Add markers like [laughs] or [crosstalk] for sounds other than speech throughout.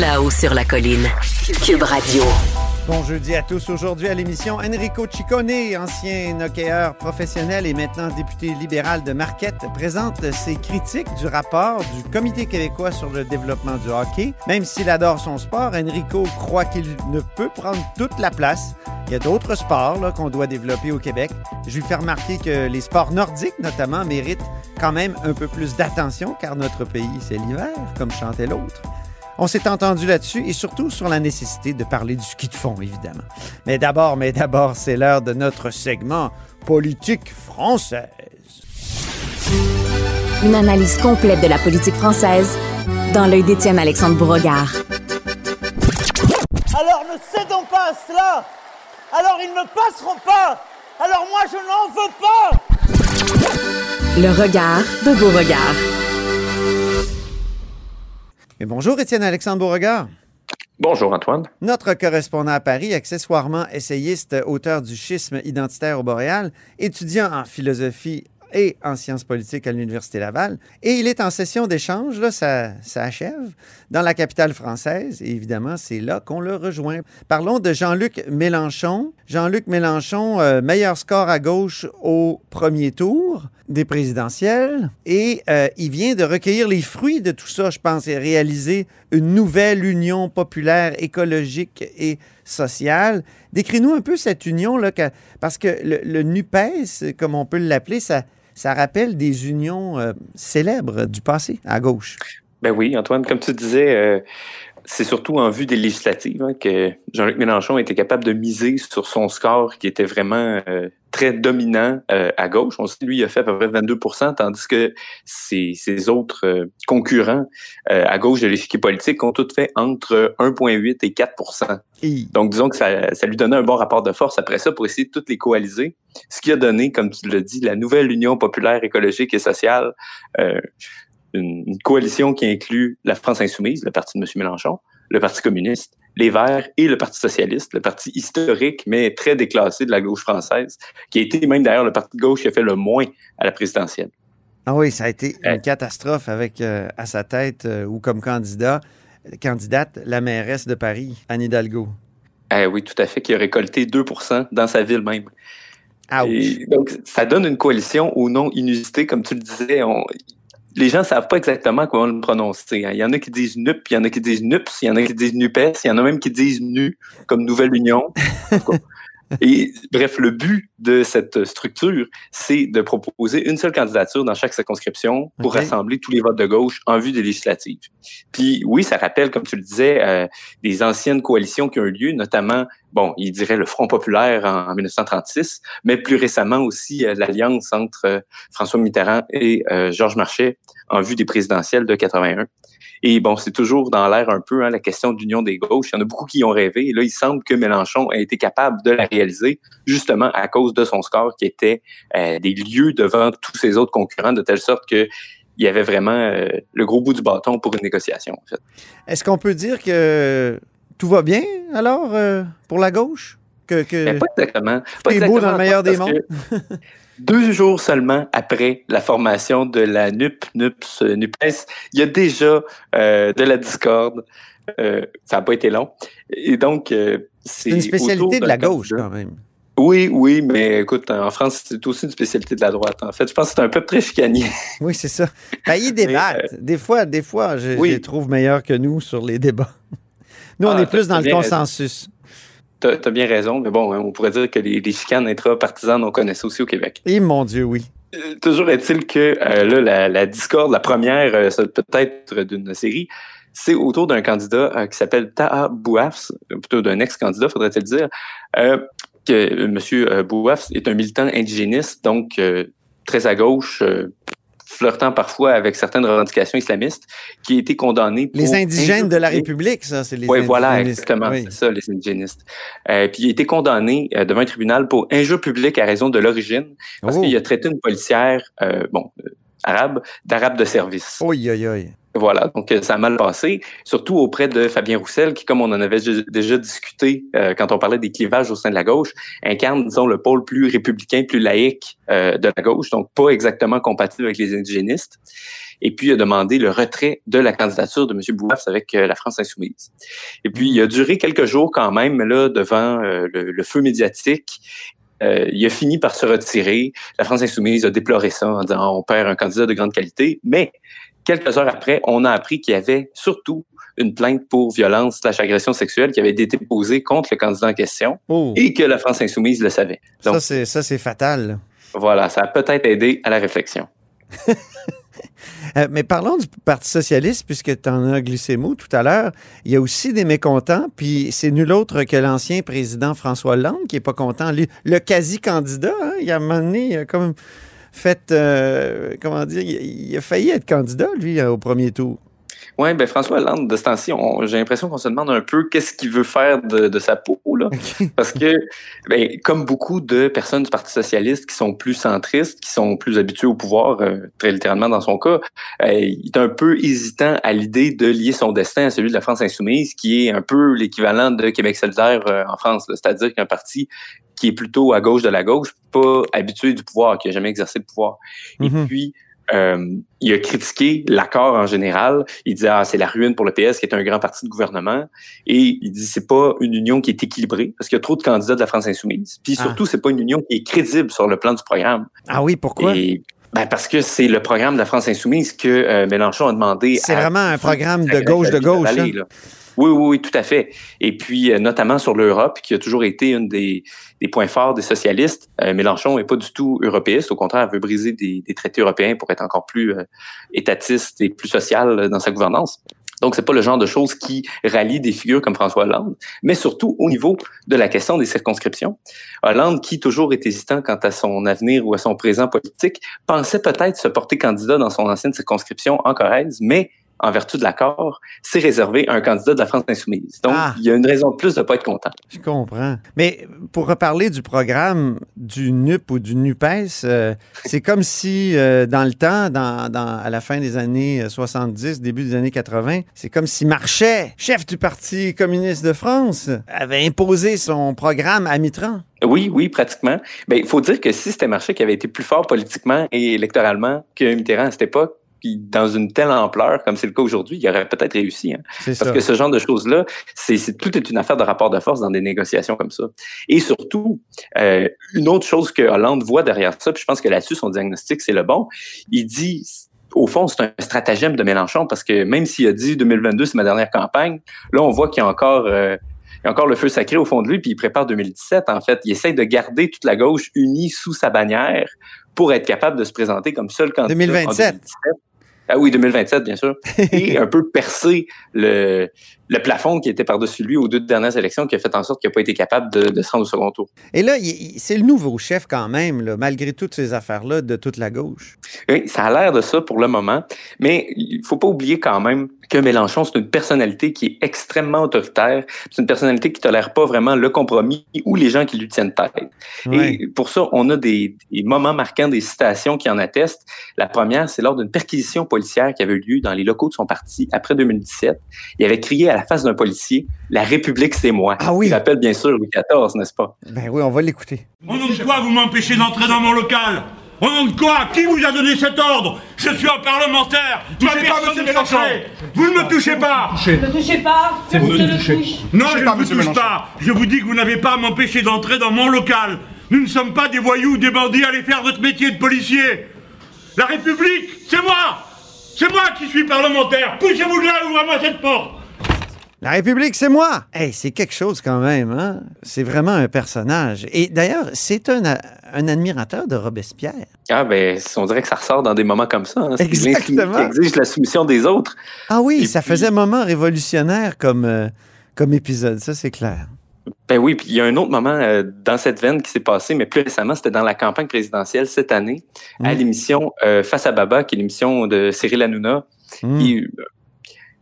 Là-haut sur la colline. Cube Radio. Bon jeudi à tous. Aujourd'hui à l'émission, Enrico Ciccone, ancien hockeyeur professionnel et maintenant député libéral de Marquette, présente ses critiques du rapport du Comité québécois sur le développement du hockey. Même s'il adore son sport, Enrico croit qu'il ne peut prendre toute la place. Il y a d'autres sports qu'on doit développer au Québec. Je lui fais remarquer que les sports nordiques, notamment, méritent quand même un peu plus d'attention car notre pays, c'est l'hiver, comme chantait l'autre. On s'est entendu là-dessus et surtout sur la nécessité de parler du ski de fond, évidemment. Mais d'abord, mais d'abord, c'est l'heure de notre segment politique française. Une analyse complète de la politique française dans l'œil d'Étienne Alexandre Bourregard. Alors ne cédons pas à cela. Alors ils ne passeront pas. Alors moi je n'en veux pas. Le regard de Beauregard. Et bonjour, Étienne Alexandre Beauregard. Bonjour Antoine. Notre correspondant à Paris, accessoirement essayiste, auteur du schisme identitaire au Boréal, étudiant en philosophie et en sciences politiques à l'Université Laval. Et il est en session d'échange, là, ça, ça achève, dans la capitale française. Et évidemment, c'est là qu'on le rejoint. Parlons de Jean-Luc Mélenchon. Jean-Luc Mélenchon, euh, meilleur score à gauche au premier tour des présidentielles. Et euh, il vient de recueillir les fruits de tout ça, je pense, et réaliser une nouvelle union populaire, écologique et sociale. Décris-nous un peu cette union-là, parce que le, le NUPES, comme on peut l'appeler, ça, ça rappelle des unions euh, célèbres du passé à gauche. Ben oui, Antoine, comme tu disais, euh, c'est surtout en vue des législatives hein, que Jean-Luc Mélenchon était capable de miser sur son score qui était vraiment euh, très dominant euh, à gauche. On sait lui, il a fait à peu près 22% tandis que ses, ses autres euh, concurrents à gauche de l'échiquier politique ont tous fait entre 1,8 et 4% Donc, disons que ça, ça, lui donnait un bon rapport de force après ça pour essayer de toutes les coaliser. Ce qui a donné, comme tu l'as dit, la nouvelle Union populaire écologique et sociale une, coalition qui inclut la France insoumise, le parti de M. Mélenchon, le Parti communiste, les Verts et le Parti socialiste, le parti historique, mais très déclassé de la gauche française, qui a été même d'ailleurs le parti de gauche qui a fait le moins à la présidentielle. Ah oui, ça a été une catastrophe avec euh, à sa tête euh, ou comme candidat, candidate la mairesse de Paris, Anne Hidalgo. Eh oui, tout à fait, qui a récolté 2 dans sa ville même. Et donc, ça donne une coalition au nom inusité, comme tu le disais. On, les gens ne savent pas exactement comment le prononcer. Hein. Il y en a qui disent NUP, il y en a qui disent NUPS, il y en a qui disent NUPES, il y en a même qui disent NU, comme Nouvelle Union. Et bref, le but de cette structure, c'est de proposer une seule candidature dans chaque circonscription pour rassembler tous les votes de gauche en vue des législatives. Puis oui, ça rappelle, comme tu le disais, euh, des anciennes coalitions qui ont eu lieu, notamment, bon, il dirait le Front populaire en, 1936, mais plus récemment aussi euh, l'alliance entre euh, François Mitterrand et Georges Marchais en vue des présidentielles de 81. Et bon, c'est toujours dans l'air un peu hein, la question d'union des gauches. Il y en a beaucoup qui y ont rêvé. Et là, il semble que Mélenchon a été capable de la réaliser justement à cause de son score qui était euh, des lieux devant tous ses autres concurrents, de telle sorte que il y avait vraiment euh, le gros bout du bâton pour une négociation. En fait. Est-ce qu'on peut dire que tout va bien alors euh, pour la gauche? Que, que... Ben, pas exactement. Pas beau dans le meilleur des mondes. [laughs] deux jours seulement après la formation de la NUP, NUPS, NUPES, il y a déjà euh, de la discorde. Euh, ça n'a pas été long. Et donc, c'est une spécialité de la gauche, quand même. Oui, oui, mais écoute, en France, c'est aussi une spécialité de la droite. En fait, je pense que c'est un peuple très chicanier. [laughs] Oui, c'est ça. Ben, ils débattent. euh, des fois, des fois, je, oui. je les trouve meilleurs que nous sur les débats. Nous, on Ah, est plus dans le consensus. T'as as bien raison, mais bon, hein, on pourrait dire que les, les chicanes intra-partisanes, on connaît ça aussi au Québec. Et mon Dieu, oui. Euh, toujours est-il que euh, là, la, la discorde, la première, euh, ça peut être d'une série, c'est autour d'un candidat euh, qui s'appelle Taha Bouafs, plutôt d'un ex-candidat, faudrait-il dire, que euh, Bouafs est un militant indigéniste, donc très à gauche, flirtant parfois avec certaines revendications islamistes, qui a été condamné pour Les indigènes de la République, ça, c'est les oui, voilà, exactement, Oui. c'est ça, les indigénistes. Euh, puis il a été condamné euh, devant un tribunal pour injure publique à raison de l'origine, parce Oh. qu'il a traité une policière, euh, bon, arabe, d'arabe de service. Oi, oi, oi. Voilà, donc euh, ça a mal passé, surtout auprès de Fabien Roussel, qui, comme on en avait déjà- discuté euh, quand on parlait des clivages au sein de la gauche, incarne, disons, le pôle plus républicain, plus laïque euh, de la gauche, donc pas exactement compatible avec les indigénistes. Et puis, il a demandé le retrait de la candidature de M. Bouafs avec la France insoumise. Et puis, il a duré quelques jours quand même, là, devant le, feu médiatique. Il a fini par se retirer. La France insoumise a déploré ça en disant on perd un candidat de grande qualité. Mais quelques heures après, on a appris qu'il y avait surtout une plainte pour violence slash agression sexuelle qui avait été déposée contre le candidat en question Oh. et que la France insoumise le savait. Ça, Donc, c'est, ça, c'est fatal. là. voilà, ça a peut-être aidé à la réflexion. [laughs] Euh, mais parlons du Parti socialiste, puisque tu en as glissé mot tout à l'heure. Il y a aussi des mécontents, puis c'est nul autre que l'ancien président François Hollande qui n'est pas content. Le quasi-candidat, hein, il a un moment donné, il a comme fait, euh, comment dire, il, a failli être candidat, lui, euh, au premier tour. Oui, ben François Hollande, de ce temps-ci, j'ai l'impression qu'on se demande un peu qu'est-ce qu'il veut faire de, de sa peau, là. [laughs] Parce que, ben, comme beaucoup de personnes du Parti socialiste qui sont plus centristes, qui sont plus habituées au pouvoir, euh, très littéralement dans son cas, euh, il est un peu hésitant à l'idée de lier son destin à celui de la France insoumise, qui est un peu l'équivalent de Québec solidaire euh, en France. C'est-à-dire qu'un parti qui est plutôt à gauche de la gauche, pas habitué du pouvoir, qui a jamais exercé le pouvoir. Et Mhm. puis, euh, il a critiqué l'accord en général. Il dit ah c'est la ruine pour le PS qui est un grand parti de gouvernement et il dit c'est pas une union qui est équilibrée parce qu'il y a trop de candidats de la France insoumise. Puis Ah. surtout c'est pas une union qui est crédible sur le plan du programme. Ah oui, pourquoi? Et ben, parce que c'est le programme de la France insoumise que euh, Mélenchon a demandé. C'est vraiment un programme de gauche de gauche. à- hein? Oui, oui, oui, tout à fait. Et puis, euh, notamment sur l'Europe, qui a toujours été une des, des points forts des socialistes. Euh, Mélenchon n'est pas du tout européiste. Au contraire, il veut briser des, des traités européens pour être encore plus euh, étatiste et plus social euh, dans sa gouvernance. Donc, c'est pas le genre de choses qui rallie des figures comme François Hollande, mais surtout au niveau de la question des circonscriptions. Hollande, qui toujours est hésitant quant à son avenir ou à son présent politique, pensait peut-être se porter candidat dans son ancienne circonscription en Corrèze, mais en vertu de l'accord, c'est réservé à un candidat de la France insoumise. Donc, Ah. il y a une raison de plus de ne pas être content. Je comprends. Mais pour reparler du programme du NUP ou du NUPES, euh, [laughs] c'est comme si euh, dans le temps, dans, dans- à la fin des années euh, 70, début des années 80, c'est comme si Marchais, chef du Parti communiste de France, avait imposé son programme à Mitran. Oui, oui, pratiquement. Ben, il faut dire que si c'était Marchais qui avait été plus fort politiquement et électoralement que Mitterrand à cette époque, puis dans une telle ampleur comme c'est le cas aujourd'hui, il aurait peut-être réussi. hein. Parce ça. que ce genre de choses-là, c'est tout est une affaire de rapport de force dans des négociations comme ça. Et surtout, euh, une autre chose que Hollande voit derrière ça, puis je pense que là-dessus, son diagnostic, c'est le bon, il dit, au fond, c'est un stratagème de Mélenchon, parce que même s'il a dit 2022, c'est ma dernière campagne, là, on voit qu'il y a encore... euh, il y a encore le feu sacré au fond de lui, puis il prépare 2017, en fait. Il essaie de garder toute la gauche unie sous sa bannière pour être capable de se présenter comme seul candidat. en 2027. 2017. Ah oui, 2027, bien sûr. [laughs] Et un peu percer le, le plafond qui était par-dessus lui aux deux dernières élections, qui a fait en sorte qu'il n'a pas été capable de, de se rendre au second tour. Et là, c'est le nouveau chef quand même, là, malgré toutes ces affaires-là de toute la gauche. Oui, ça a l'air de ça pour le moment, mais il faut pas oublier quand même que Mélenchon, c'est une personnalité qui est extrêmement autoritaire. C'est une personnalité qui tolère pas vraiment le compromis ou les gens qui lui tiennent tête. Et pour ça, on a des, des moments marquants, des citations qui en attestent. La première, c'est lors d'une perquisition policière qui avait eu lieu dans les locaux de son parti après 2017. Il avait crié à la face d'un policier « La République, c'est moi Ah oui. Il rappelle bien sûr Louis XIV, n'est-ce pas? Ben oui, on va l'écouter. Au nom de quoi vous m'empêchez d'entrer dans mon local? Au nom de quoi? Qui vous a donné cet ordre? Je suis un parlementaire. Touchez pas, monsieur Mélenchon. Vous ne me touchez pas. Ne me touchez pas. C'est vous qui le touchez. touche. Non, je ne vous touche pas. Je vous dis que vous n'avez pas à m'empêcher d'entrer dans mon local. Nous ne sommes pas des voyous, des bandits, allez faire votre métier de policier. La République, c'est moi C'est moi qui suis parlementaire Poussez-vous de là, ouvrez-moi cette porte La République, c'est moi! Hey, c'est quelque chose quand même, hein? C'est vraiment un personnage. Et d'ailleurs, c'est un, a- un admirateur de Robespierre. Ah, ben, on dirait que ça ressort dans des moments comme ça. Hein. C'est Exactement. Qui exige la soumission des autres. Ah oui, Et ça puis- faisait moment révolutionnaire comme, euh, comme épisode, ça c'est clair. Ben oui, puis il y a un autre moment euh, dans cette veine qui s'est passé, mais plus récemment, c'était dans la campagne présidentielle cette année, à Mm. l'émission euh, Face à Baba, qui est l'émission de Cyril Hanouna. Mm. Euh,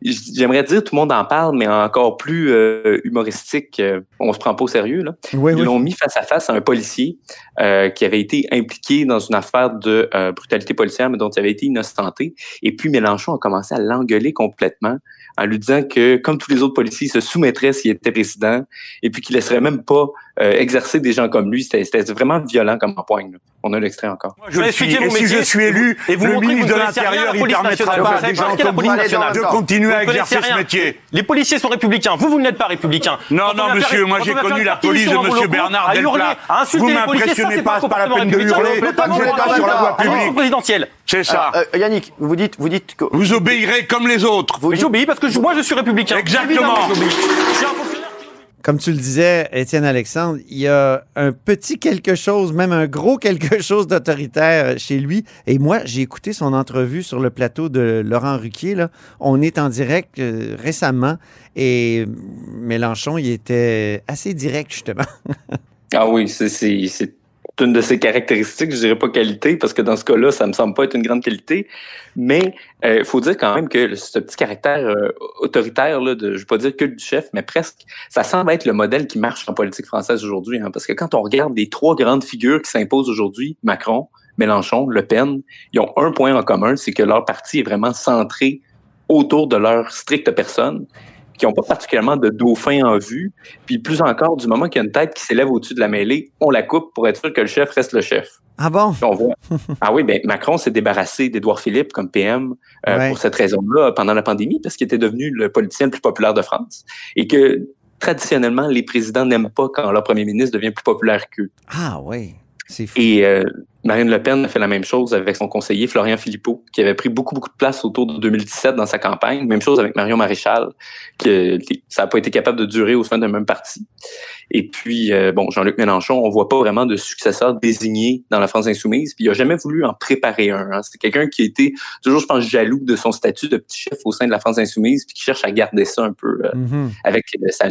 J'aimerais dire, tout le monde en parle, mais encore plus euh, humoristique. euh, on se prend pas au sérieux. Là. Oui, Ils oui. l'ont mis face à face à un policier euh, qui avait été impliqué dans une affaire de brutalité policière, mais dont il avait été innocenté. Et puis Mélenchon a commencé à l'engueuler complètement en lui disant que, comme tous les autres policiers, il se soumettrait s'il était président et puis qu'il laisserait même pas euh, exercer des gens comme lui. C'était c'était vraiment violent comme empoigne. là. On a l'extrait encore. Je le suis, et si je suis élu, et vous le ministre vous de ne l'Intérieur, la il permettra pas à des gens comme vous de continuer à Vous exercer ce métier. Les policiers sont républicains. Vous, vous n'êtes pas républicain. Non, Quand non, monsieur, faire- moi, j'ai connu la police de monsieur Bernard Delplat. Vous m'impressionnez pas, c'est pas la peine de hurler. Vous n'êtes pas sur la voie publique. présidentielle. C'est ça. Euh, euh, Yannick, vous dites, vous dites que. Vous obéirez comme les autres. Mais J'obéis parce que je- moi je suis républicain. Exactement. Comme tu le disais, Étienne Alexandre, il y a un petit quelque chose, même un gros quelque chose d'autoritaire chez lui. Et moi, j'ai écouté son entrevue sur le plateau de Laurent Ruquier. On est en direct euh, récemment et Mélenchon, il était assez direct, justement. Ah oui, c'est une de ses caractéristiques, je dirais pas qualité, parce que dans ce cas-là, ça me semble pas être une grande qualité. Mais il faut dire quand même que ce petit caractère euh, autoritaire, là, de, je veux pas dire que du chef, mais presque, ça semble être le modèle qui marche en politique française aujourd'hui. Hein, parce que quand on regarde les trois grandes figures qui s'imposent aujourd'hui, Macron, Mélenchon, Le Pen, ils ont un point en commun, c'est que leur parti est vraiment centré autour de leur stricte personne qui n'ont pas particulièrement de dauphin en vue. Puis plus encore, du moment qu'il y a une tête qui s'élève au-dessus de la mêlée, on la coupe pour être sûr que le chef reste le chef. Ah bon? Puis on voit. ah oui, ben Macron s'est débarrassé d'Édouard Philippe comme PM euh, Ouais. pour cette raison-là pendant la pandémie, parce qu'il était devenu le politicien le plus populaire de France. Et que traditionnellement, les présidents n'aiment pas quand leur premier ministre devient plus populaire qu'eux. Ah oui. Et euh, Marine Le Pen a fait la même chose avec son conseiller Florian Philippot, qui avait pris beaucoup, beaucoup de place autour de 2017 dans sa campagne. Même chose avec Marion Maréchal, que ça n'a pas été capable de durer au sein d'un même parti. Et puis, euh, bon, Jean-Luc Mélenchon, on voit pas vraiment de successeur désigné dans la France insoumise, puis il a jamais voulu en préparer un. hein. C'est quelqu'un qui a été toujours, je pense, jaloux de son statut de petit chef au sein de la France insoumise, puis qui cherche à garder ça un peu euh, Mhm. avec euh, sa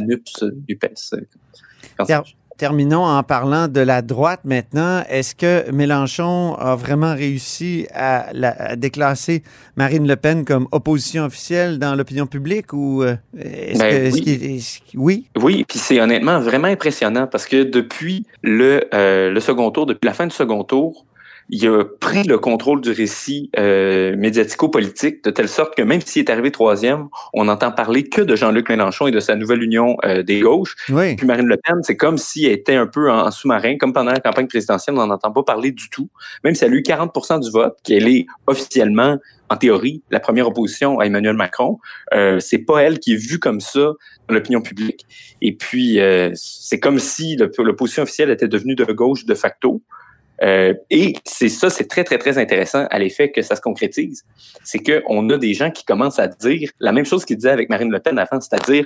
quand Ter- terminons en parlant de la droite maintenant. Est-ce que Mélenchon a vraiment réussi à, la- à déclasser Marine Le Pen comme opposition officielle dans l'opinion publique ou euh, est-ce Ben que est-ce oui. qu'il- oui? Oui, puis c'est honnêtement vraiment impressionnant parce que depuis le, euh, le second tour, depuis la fin du second tour, il a pris le contrôle du récit euh, médiatico-politique de telle sorte que même s'il est arrivé troisième, on n'entend parler que de Jean-Luc Mélenchon et de sa nouvelle union euh, des gauches. Oui. Puis Marine Le Pen, c'est comme si elle était un peu en, en sous-marin, comme pendant la campagne présidentielle, on n'en entend pas parler du tout. Même si elle a eu 40 du vote, qu'elle est officiellement, en théorie, la première opposition à Emmanuel Macron, euh, c'est pas elle qui est vue comme ça dans l'opinion publique. Et puis, euh, c'est comme si l'op- l'opposition officielle était devenue de gauche de facto. Euh, et c'est ça, c'est très, très, très intéressant à l'effet que ça se concrétise. C'est qu'on a des gens qui commencent à dire la même chose qu'ils disaient avec Marine Le Pen avant, c'est-à-dire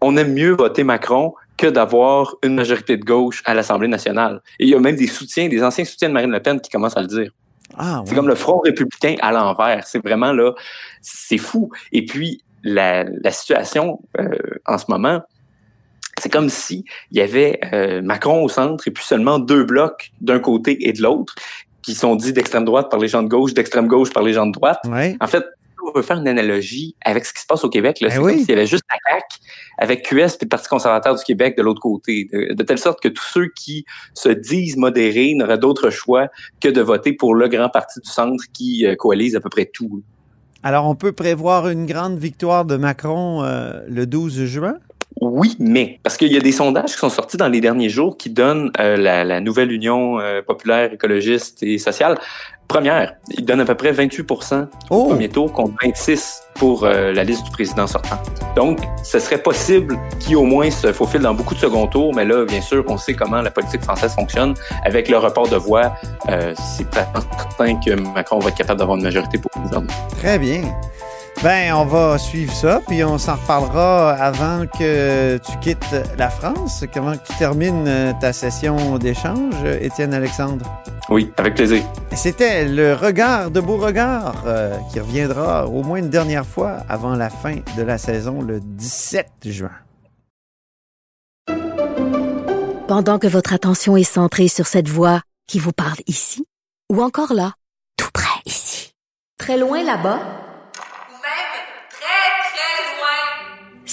on aime mieux voter Macron que d'avoir une majorité de gauche à l'Assemblée nationale. Et il y a même des soutiens, des anciens soutiens de Marine Le Pen qui commencent à le dire. Ah, C'est comme le Front républicain à l'envers. C'est vraiment là, c'est fou. Et puis, la, la situation euh, en ce moment, c'est comme si il y avait euh, Macron au centre et puis seulement deux blocs d'un côté et de l'autre qui sont dits d'extrême droite par les gens de gauche, d'extrême gauche par les gens de droite. Ouais. En fait, on veut faire une analogie avec ce qui se passe au Québec. là. Ben C'est oui. comme s'il y avait juste la CAQ avec QS et le Parti conservateur du Québec de l'autre côté. De, de telle sorte que tous ceux qui se disent modérés n'auraient d'autre choix que de voter pour le grand parti du centre qui euh, coalise à peu près tout. Alors, on peut prévoir une grande victoire de Macron euh, le 12 juin? Oui, mais parce qu'il y a des sondages qui sont sortis dans les derniers jours qui donnent euh, la, la, nouvelle Union euh, populaire, écologiste et sociale première. Ils donnent à peu près 28 oh. au premier tour contre 26 pour euh, la liste du président sortant. Donc, ce serait possible qu'il au moins se faufile dans beaucoup de second tours, mais là, bien sûr, on sait comment la politique française fonctionne. Avec le report de voix, euh, c'est certain que Macron va être capable d'avoir une majorité pour le gouvernement. Très bien. Ben, on va suivre ça, puis on s'en reparlera avant que tu quittes la France. Comment tu termines euh, ta session d'échange, Étienne Alexandre? Oui, avec plaisir. C'était le regard de Beauregard euh, qui reviendra au moins une dernière fois avant la fin de la saison le 17 juin. Pendant que votre attention est centrée sur cette voix qui vous parle ici, ou encore là, tout près ici, très loin là-bas,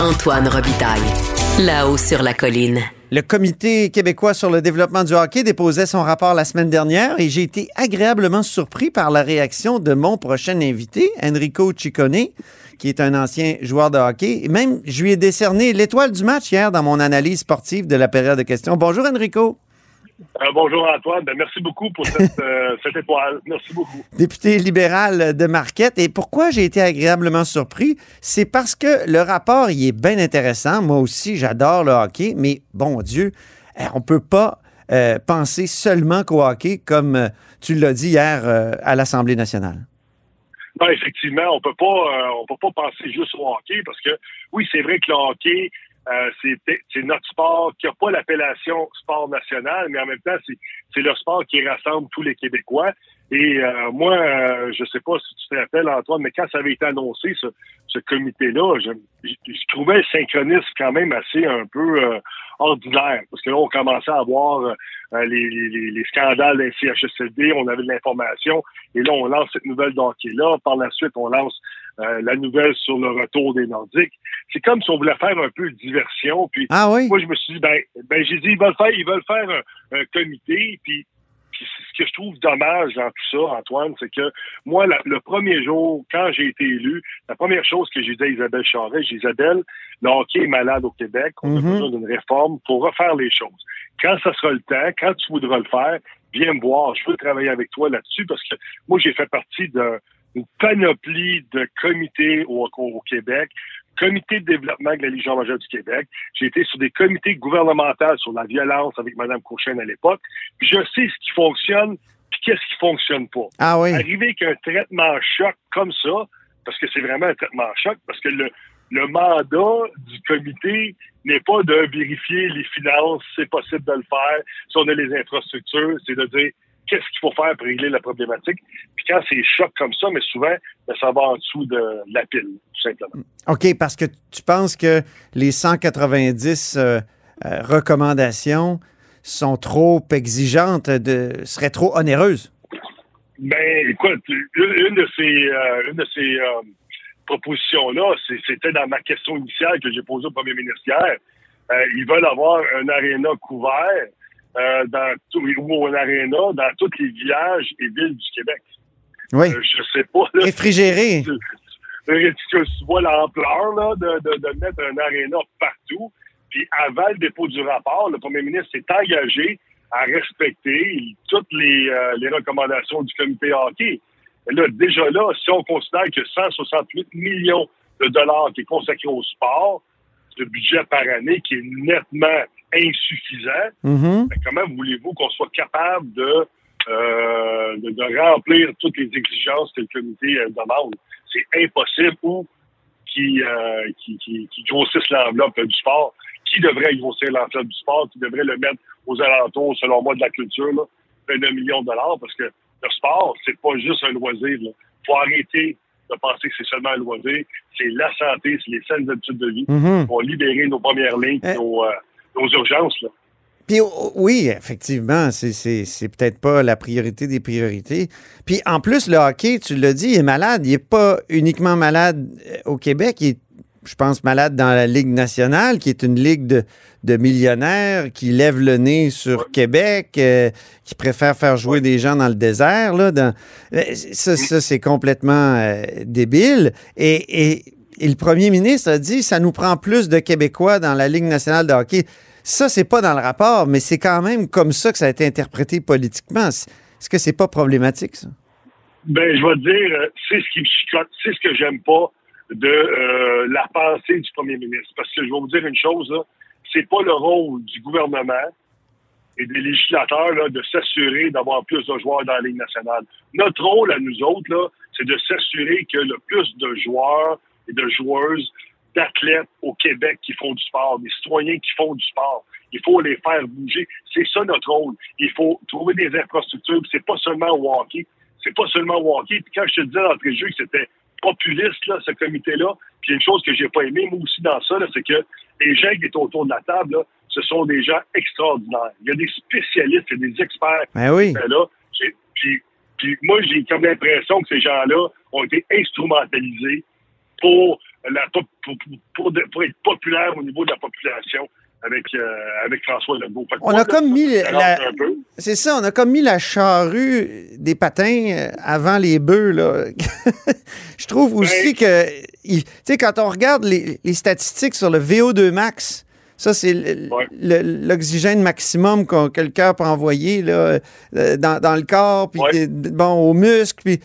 Antoine Robitaille, là-haut sur la colline. Le Comité québécois sur le développement du hockey déposait son rapport la semaine dernière et j'ai été agréablement surpris par la réaction de mon prochain invité, Enrico Ciccone, qui est un ancien joueur de hockey. Même, je lui ai décerné l'étoile du match hier dans mon analyse sportive de la période de questions. Bonjour, Enrico. Euh, bonjour Antoine, ben, merci beaucoup pour cette, [laughs] euh, cette, étoile. Merci beaucoup. Député libéral de Marquette. Et pourquoi j'ai été agréablement surpris? C'est parce que le rapport, il est bien intéressant. Moi aussi, j'adore le hockey, mais bon Dieu, eh, on ne peut pas euh, penser seulement qu'au hockey, comme euh, tu l'as dit hier euh, à l'Assemblée nationale. Non, effectivement, on peut pas, on peut pas penser juste au hockey parce que oui, c'est vrai que le hockey, euh, c'est notre sport qui n'a pas l'appellation sport national, mais en même temps, c'est le sport qui rassemble tous les Québécois. Et euh, moi, euh, je sais pas si tu te rappelles, Antoine, mais quand ça avait été annoncé, ce, ce comité-là, je, je, trouvais le synchronisme quand même assez un peu euh, ordinaire. Parce que là, on commençait à voir les, les, les, scandales des CHSLD, on avait de l'information, et là, on lance cette nouvelle d'hockey-là. Par la suite, on lance la nouvelle sur le retour des Nordiques. C'est comme si on voulait faire un peu de diversion. Puis ah oui? moi, je me suis dit, ben, ben j'ai dit, ils veulent faire, ils veulent faire un, un comité, puis ce que je trouve dommage dans tout ça, Antoine, c'est que moi, le premier jour, quand j'ai été élu, la première chose que j'ai dit à Isabelle Charret, j'ai dit, Isabelle, le hockey est malade au Québec, on a Mhm. besoin d'une réforme pour refaire les choses. Quand ça sera le temps, quand tu voudras le faire, viens me voir, je veux travailler avec toi là-dessus parce que moi, j'ai fait partie d'une panoplie de comités au, au Québec comité de développement de la Légion majeure du Québec. J'ai été sur des comités gouvernementaux sur la violence avec Mme Courchaine à l'époque. Puis je sais ce qui fonctionne puis qu'est-ce qui fonctionne pas. Ah oui. Arriver avec un traitement choc comme ça, parce que c'est vraiment un traitement choc, parce que le, le mandat du comité n'est pas de vérifier les finances, c'est possible de le faire, si on a les infrastructures, c'est de dire qu'est-ce qu'il faut faire pour régler la problématique. Puis quand c'est choc comme ça, mais souvent, ben, ça va en dessous de la pile, tout simplement. OK, parce que tu penses que les 190 euh, euh, recommandations sont trop exigeantes, de, seraient trop onéreuses? Ben, écoute, une, une de ces, euh, une de ces euh, propositions-là, c'était dans ma question initiale que j'ai posée au premier ministre hier. Ils veulent avoir un aréna couvert euh, dans tout, ou un aréna dans tous les villages et villes du Québec. Oui. Euh, je sais pas. Là, Réfrigéré. [laughs] Tu, tu vois l'ampleur là, de, de, de mettre un aréna partout. Puis avant le dépôt du rapport, le premier ministre s'est engagé à respecter toutes les, euh, les recommandations du comité hockey. Et là, déjà là, si on considère que 168 millions de dollars qui est consacré au sport, le budget par année qui est nettement insuffisant, Mhm. ben, comment voulez-vous qu'on soit capable de, euh, de, de remplir toutes les exigences que le comité euh, demande? C'est impossible ou qui, euh, qui, qui, qui grossissent l'enveloppe du sport. Qui devrait grossir l'enveloppe du sport? Qui devrait le mettre aux alentours, selon moi, de la culture, là, 29 millions de dollars? Parce que le sport, c'est pas juste un loisir. Il faut arrêter de penser que c'est seulement un loisir. C'est la santé, c'est les saines habitudes de vie. Mhm. On va libérer nos premières lignes, Eh. nos, euh, nos urgences. Là. Puis o- oui, effectivement, c'est- peut-être pas la priorité des priorités. Puis en plus, le hockey, tu l'as dit, il est malade. Il n'est pas uniquement malade euh, au Québec, il est, je pense, malade dans la Ligue nationale, qui est une ligue de, de millionnaires qui lève le nez sur Québec, euh, qui préfère faire jouer des gens dans le désert. Là, dans- Euh, ça, ça, c'est complètement euh, débile. Et, et- et le premier ministre a dit ça nous prend plus de Québécois dans la Ligue nationale de hockey. Ça, c'est pas dans le rapport, mais c'est quand même comme ça que ça a été interprété politiquement. Est-ce que c'est pas problématique, ça? Ben, je vais te dire, c'est ce qui me chicote, c'est ce que j'aime pas de euh, la pensée du premier ministre. Parce que je vais vous dire une chose, c'est pas le rôle du gouvernement et des législateurs là, de s'assurer d'avoir plus de joueurs dans la Ligue nationale. Notre rôle à nous autres, c'est de s'assurer que le plus de joueurs et de joueuses, d'athlètes au Québec qui font du sport, des citoyens qui font du sport. Il faut les faire bouger. C'est ça notre rôle. Il faut trouver des infrastructures. C'est pas seulement au hockey. C'est pas seulement au hockey. Puis quand je te disais d'entrée de jeu que c'était populiste, là, ce comité-là, puis une chose que j'ai pas aimé, moi aussi, dans ça, c'est que les gens qui étaient autour de la table, là, ce sont des gens extraordinaires. Il y a des spécialistes, il y a des experts. Ben oui. qui étaient là. Puis, puis moi, j'ai comme l'impression que ces gens-là ont été instrumentalisés pour, la, pour, pour, pour être populaires au niveau de la population avec, euh, avec François Legault. Que On a comme mis la-. C'est ça, on a comme mis la charrue des patins euh, avant les bœufs. Là. [laughs] Je trouve aussi que, il- tu sais, quand on regarde les, les statistiques sur le VO2 max, ça, c'est l'oxygène maximum qu'on- que le cœur peut envoyer là, euh, dans, dans le corps, puis bon, aux muscles. Puis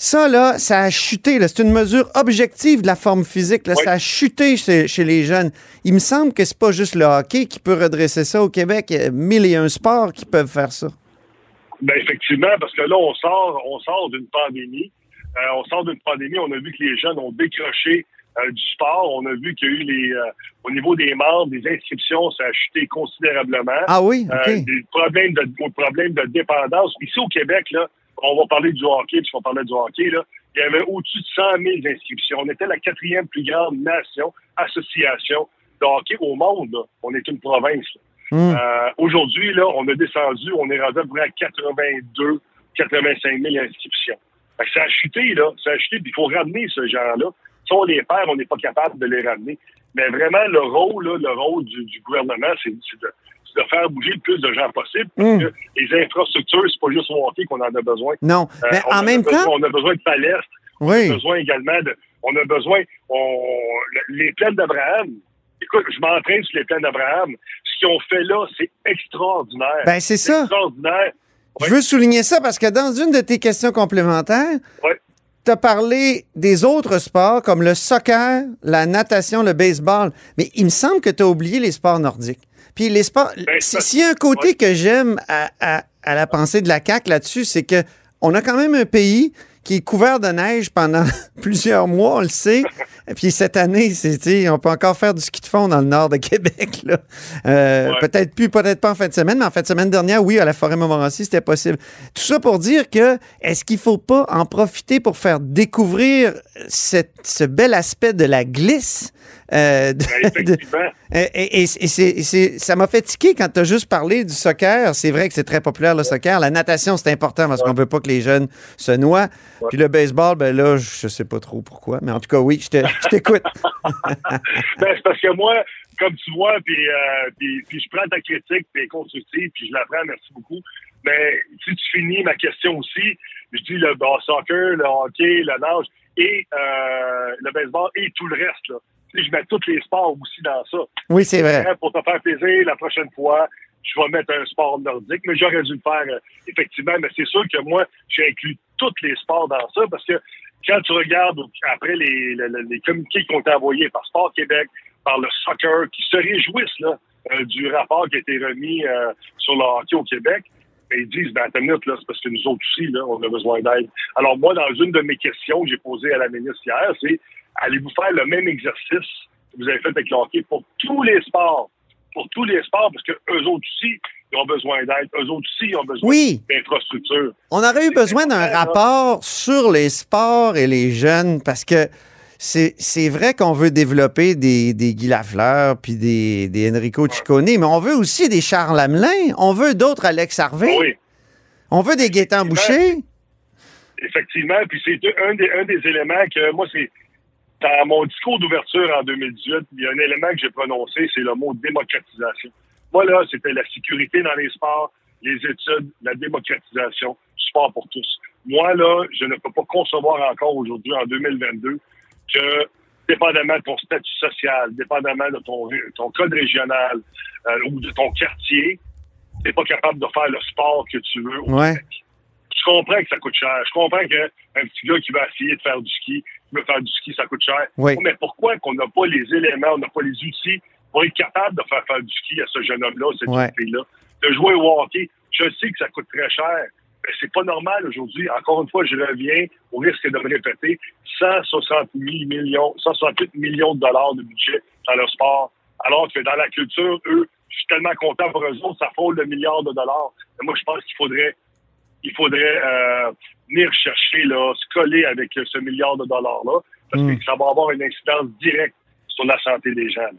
ça, là, ça a chuté. C'est une mesure objective de la forme physique. Là. Ça a chuté chez, chez les jeunes. Il me semble que c'est pas juste le hockey qui peut redresser ça au Québec. Il y a mille et un sports qui peuvent faire ça. Ben effectivement, parce que là, on sort, on sort d'une pandémie. Euh, on sort d'une pandémie, on a vu que les jeunes ont décroché euh, du sport. On a vu qu'il y a eu les euh, au niveau des membres, des inscriptions, ça a chuté considérablement. Ah oui, Euh, des problèmes de des problèmes de dépendance. Ici au Québec, là, on va parler du hockey, puisqu'on parlait du hockey, là, il y avait au-dessus de 100 000 inscriptions. On était la quatrième plus grande nation, association de hockey au monde. là. On est une province. Hmm. Euh, Aujourd'hui, là, on a descendu, on est rendu à peu près à 82, 85 000 inscriptions. Fait que ça a chuté, là. Ça a chuté, puis il faut ramener ce genre-là. Si on les perd, on n'est pas capable de les ramener. Mais vraiment, le rôle, là, le rôle du, du gouvernement, c'est de, de faire bouger le plus de gens possible. Parce Mm. que les infrastructures, c'est pas juste hockey qu'on en a besoin. Non. Euh, Mais on en même besoin- temps- On a besoin de palestres. On Oui. a besoin également de. On a besoin. On, les plaines d'Abraham. Écoute, je m'entraîne sur les plaines d'Abraham. Ce qu'ils ont fait là, c'est extraordinaire. Ben, c'est ça. Extraordinaire. Je veux souligner ça parce que dans une de tes questions complémentaires, tu as parlé des autres sports comme le soccer, la natation, le baseball. Mais il me semble que tu as oublié les sports nordiques. Puis les sports. si- S'il y a un côté que j'aime à, à- à la pensée de la CAQ là-dessus, c'est que on a quand même un pays qui est couvert de neige pendant [laughs] plusieurs mois, on le sait. Et [laughs] puis cette année, c'est, on peut encore faire du ski de fond dans le nord de Québec. là. Euh, Peut-être plus, peut-être pas en fin de semaine, mais en fin de semaine dernière, oui, à la forêt Montmorency, c'était possible. Tout ça pour dire que est-ce qu'il faut pas en profiter pour faire découvrir cette- ce bel aspect de la glisse? Euh, de- [laughs] de- et, et- et c'est- et c'est- ça m'a fait tiquer quand tu as juste parlé du soccer. C'est vrai que c'est très populaire le soccer. La natation, c'est important parce qu'on veut pas que les jeunes se noient. Puis le baseball, ben là, je sais pas trop pourquoi. Mais en tout cas, oui, je te- je t'écoute. [laughs] Ben, c'est parce que moi, comme tu vois, puis, euh, puis, puis je prends ta critique, puis est constructive, puis je la prends, merci beaucoup. Mais si tu finis ma question aussi, je dis le bon, soccer, le hockey, le nage et euh, le baseball et tout le reste. Là. Je mets tous les sports aussi dans ça. Oui, c'est vrai. Hein, Pour te faire plaisir, la prochaine fois, je vais mettre un sport nordique, mais j'aurais dû le faire euh, effectivement. Mais c'est sûr que moi, j'ai inclus tous les sports dans ça parce que quand tu regardes après les, les, les communiqués qui ont été envoyés par Sport Québec, par le soccer, qui se réjouissent là, euh, du rapport qui a été remis euh, sur le hockey au Québec, ben, ils disent, ben, attends minute, là, c'est parce que nous autres aussi, là, on a besoin d'aide. Alors, moi, dans une de mes questions que j'ai posées à la ministre hier, c'est, allez-vous faire le même exercice que vous avez fait avec le hockey pour tous les sports? Pour tous les sports, parce que eux autres aussi, ils ont besoin d'aide. Eux autres aussi, ils ont besoin Oui. d'infrastructures. On aurait eu besoin d'un rapport sur les sports et les jeunes parce que c'est vrai qu'on veut développer des, des Guy Lafleur puis des, des Enrico Ciccone, mais on veut aussi des Charles Hamelin. On veut d'autres Alex Harvey. Oui. On veut des Gaétan Boucher. Effectivement, puis c'est un des, un des éléments que moi, c'est dans mon discours d'ouverture en 2018, il y a un élément que j'ai prononcé, c'est le mot démocratisation. Moi, là, c'était la sécurité dans les sports, les études, la démocratisation, sport pour tous. Moi, là, je ne peux pas concevoir encore aujourd'hui, en 2022, que, dépendamment de ton statut social, dépendamment de ton, ton code régional euh, ou de ton quartier, tu n'es pas capable de faire le sport que tu veux au Ouais. Québec. Je comprends que ça coûte cher. Je comprends qu'un petit gars qui va essayer de faire du ski, veut faire du ski, ça coûte cher. Oui. Mais pourquoi qu'on n'a pas les éléments, on n'a pas les outils pour être capable de faire faire du ski à ce jeune homme-là, cette Ouais. jeune fille-là? De jouer au hockey, je sais que ça coûte très cher. Mais c'est pas normal aujourd'hui. Encore une fois, je reviens au risque de me répéter. 160 000 millions, 168 millions de dollars de budget dans le sport. Alors que dans la culture, eux, je suis tellement content pour eux autres, ça frôle le milliard de dollars. Moi, je pense qu'il faudrait il faudrait euh, venir chercher, là, se coller avec ce milliard de dollars-là, parce Mm. que ça va avoir une incidence directe sur la santé des gens.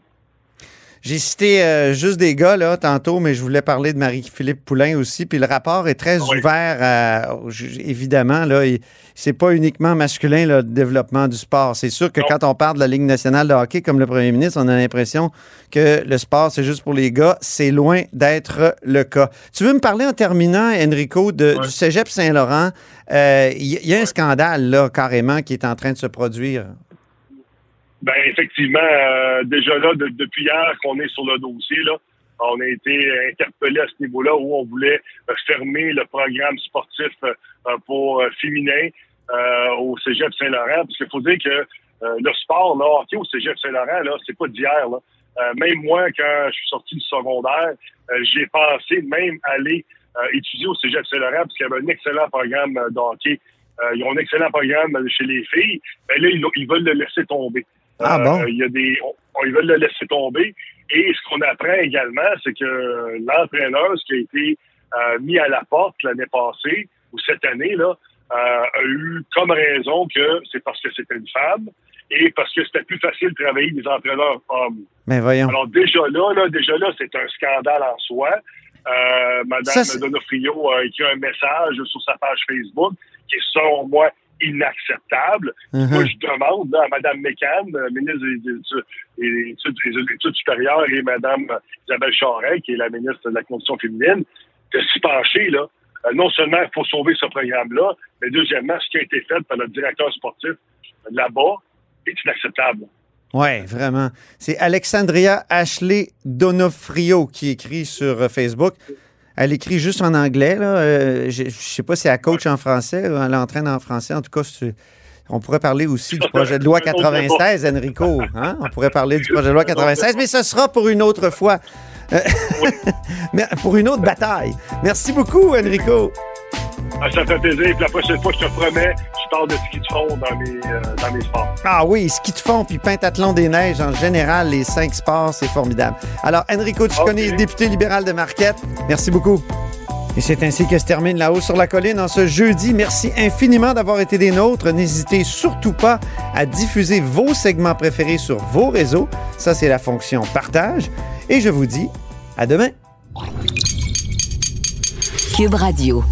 J'ai cité euh, juste des gars là tantôt, mais je voulais parler de Marie-Philippe Poulain aussi. Puis le rapport est très ouvert, à- j- évidemment. Là, c'est pas uniquement masculin là, le développement du sport. C'est sûr que quand on parle de la Ligue nationale de hockey, comme le premier ministre, on a l'impression que le sport c'est juste pour les gars. C'est loin d'être le cas. Tu veux me parler en terminant, Enrico, de, du Cégep Saint-Laurent? Euh, Il y, il y a un scandale là carrément qui est en train de se produire. Ben effectivement, euh, déjà là, de- depuis hier qu'on est sur le dossier, là, on a été interpellé à ce niveau-là où on voulait euh, fermer le programme sportif euh, pour euh, féminin euh, au Cégep Saint-Laurent. Parce qu'il faut dire que le sport, là, hockey au Cégep Saint-Laurent, là, c'est pas d'hier. Là. Euh, même moi, quand je suis sorti du secondaire, euh, j'ai pensé même aller euh, étudier au Cégep Saint-Laurent parce qu'il y avait un excellent programme de hockey. Euh, ils ont un excellent programme chez les filles. Mais là, ils, ils veulent le laisser tomber. Ah bon? Euh, il y a des, on- ils veulent le laisser tomber. Et ce qu'on apprend également, c'est que l'entraîneur, ce qui a été euh, mis à la porte l'année passée ou cette année, là, euh, a eu comme raison que c'est parce que c'était une femme et parce que c'était plus facile de travailler des entraîneurs hommes. Mais voyons. Alors déjà là, là déjà là, c'est un scandale en soi. Euh, Madame Ça, Donofrio a écrit un message sur sa page Facebook qui est selon moi inacceptable. Mhm. Moi, je demande là, à Mme McCann, euh, ministre des, des- des études, des études supérieures, et Mme Isabelle Charest, qui est la ministre de la Condition féminine, de s'y pencher. Là. Euh, non seulement il faut sauver ce programme-là, mais deuxièmement, ce qui a été fait par le directeur sportif là-bas est inacceptable. Oui, vraiment. C'est Alexandria Ashley Donofrio qui écrit sur euh, Facebook. Elle écrit juste en anglais. Là. Euh, je ne sais pas si elle coach en français elle entraîne en français. En tout cas, on pourrait parler aussi du [laughs] projet de loi 96, Enrico. Hein? On pourrait parler du projet de loi 96, mais ce sera pour une autre fois. Euh, [laughs] [laughs] mais pour une autre bataille. Merci beaucoup, Enrico. Ah, Ça me fait plaisir. Puis la prochaine fois, je te promets, je parle de ski de fond dans mes, euh, dans mes sports. Ah oui, ski de fond puis pentathlon des neiges en général, les cinq sports, c'est formidable. Alors, Enrico Ciccone, député libéral de Marquette, merci beaucoup. Et c'est ainsi que se termine La Haut sur la Colline en ce jeudi. Merci infiniment d'avoir été des nôtres. N'hésitez surtout pas à diffuser vos segments préférés sur vos réseaux. Ça, c'est la fonction partage. Et je vous dis à demain. Cube Radio.